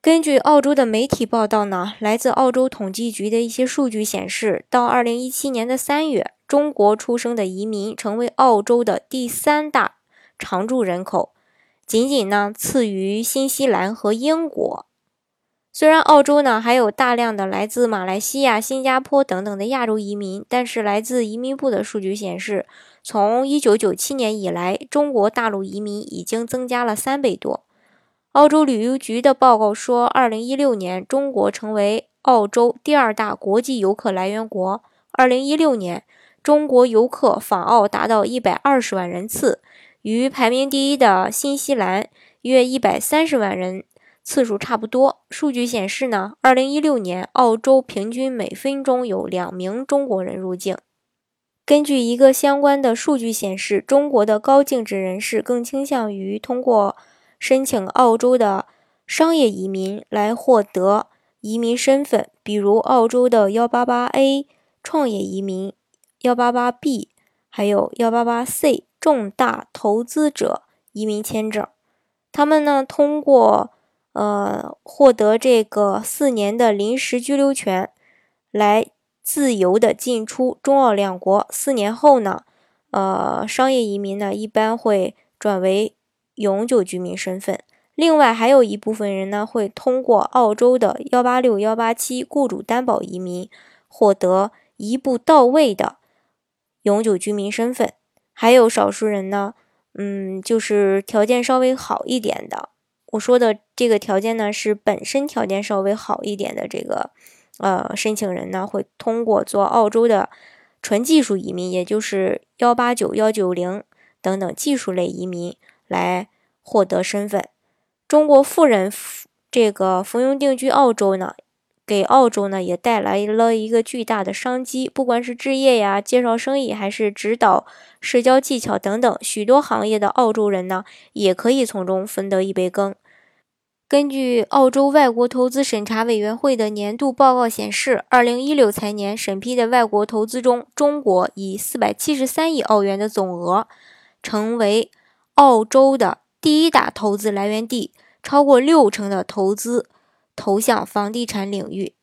根据澳洲的媒体报道呢，来自澳洲统计局的一些数据显示，到二零一七年的三月，中国出生的移民成为澳洲的第三大常住人口。仅仅呢次于新西兰和英国。虽然澳洲呢还有大量的来自马来西亚、新加坡等等的亚洲移民，但是来自移民部的数据显示，从1997年以来，中国大陆移民已经增加了三倍多。澳洲旅游局的报告说，2016年中国成为澳洲第二大国际游客来源国。2016年，中国游客访澳达到120万人次。与排名第一的新西兰约一百三十万人次数差不多。数据显示呢，二零一六年澳洲平均每分钟有两名中国人入境。根据一个相关的数据显示，中国的高净值人士更倾向于通过申请澳洲的商业移民来获得移民身份，比如澳洲的幺八八 A 创业移民、幺八八 B，还有幺八八 C。重大投资者移民签证，他们呢通过呃获得这个四年的临时居留权，来自由的进出中澳两国。四年后呢，呃商业移民呢一般会转为永久居民身份。另外还有一部分人呢会通过澳洲的幺八六幺八七雇主担保移民，获得一步到位的永久居民身份。还有少数人呢，嗯，就是条件稍微好一点的。我说的这个条件呢，是本身条件稍微好一点的这个，呃，申请人呢，会通过做澳洲的纯技术移民，也就是幺八九、幺九零等等技术类移民来获得身份。中国富人这个服用定居澳洲呢。给澳洲呢也带来了一个巨大的商机，不管是置业呀、介绍生意，还是指导社交技巧等等，许多行业的澳洲人呢也可以从中分得一杯羹。根据澳洲外国投资审查委员会的年度报告显示，二零一六财年审批的外国投资中，中国以四百七十三亿澳元的总额，成为澳洲的第一大投资来源地，超过六成的投资。投向房地产领域，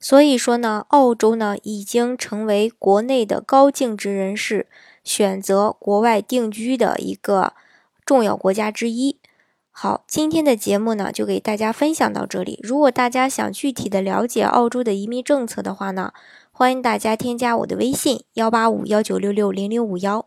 所以说呢，澳洲呢已经成为国内的高净值人士选择国外定居的一个重要国家之一。好，今天的节目呢就给大家分享到这里。如果大家想具体的了解澳洲的移民政策的话呢，欢迎大家添加我的微信幺八五幺九六六零零五幺，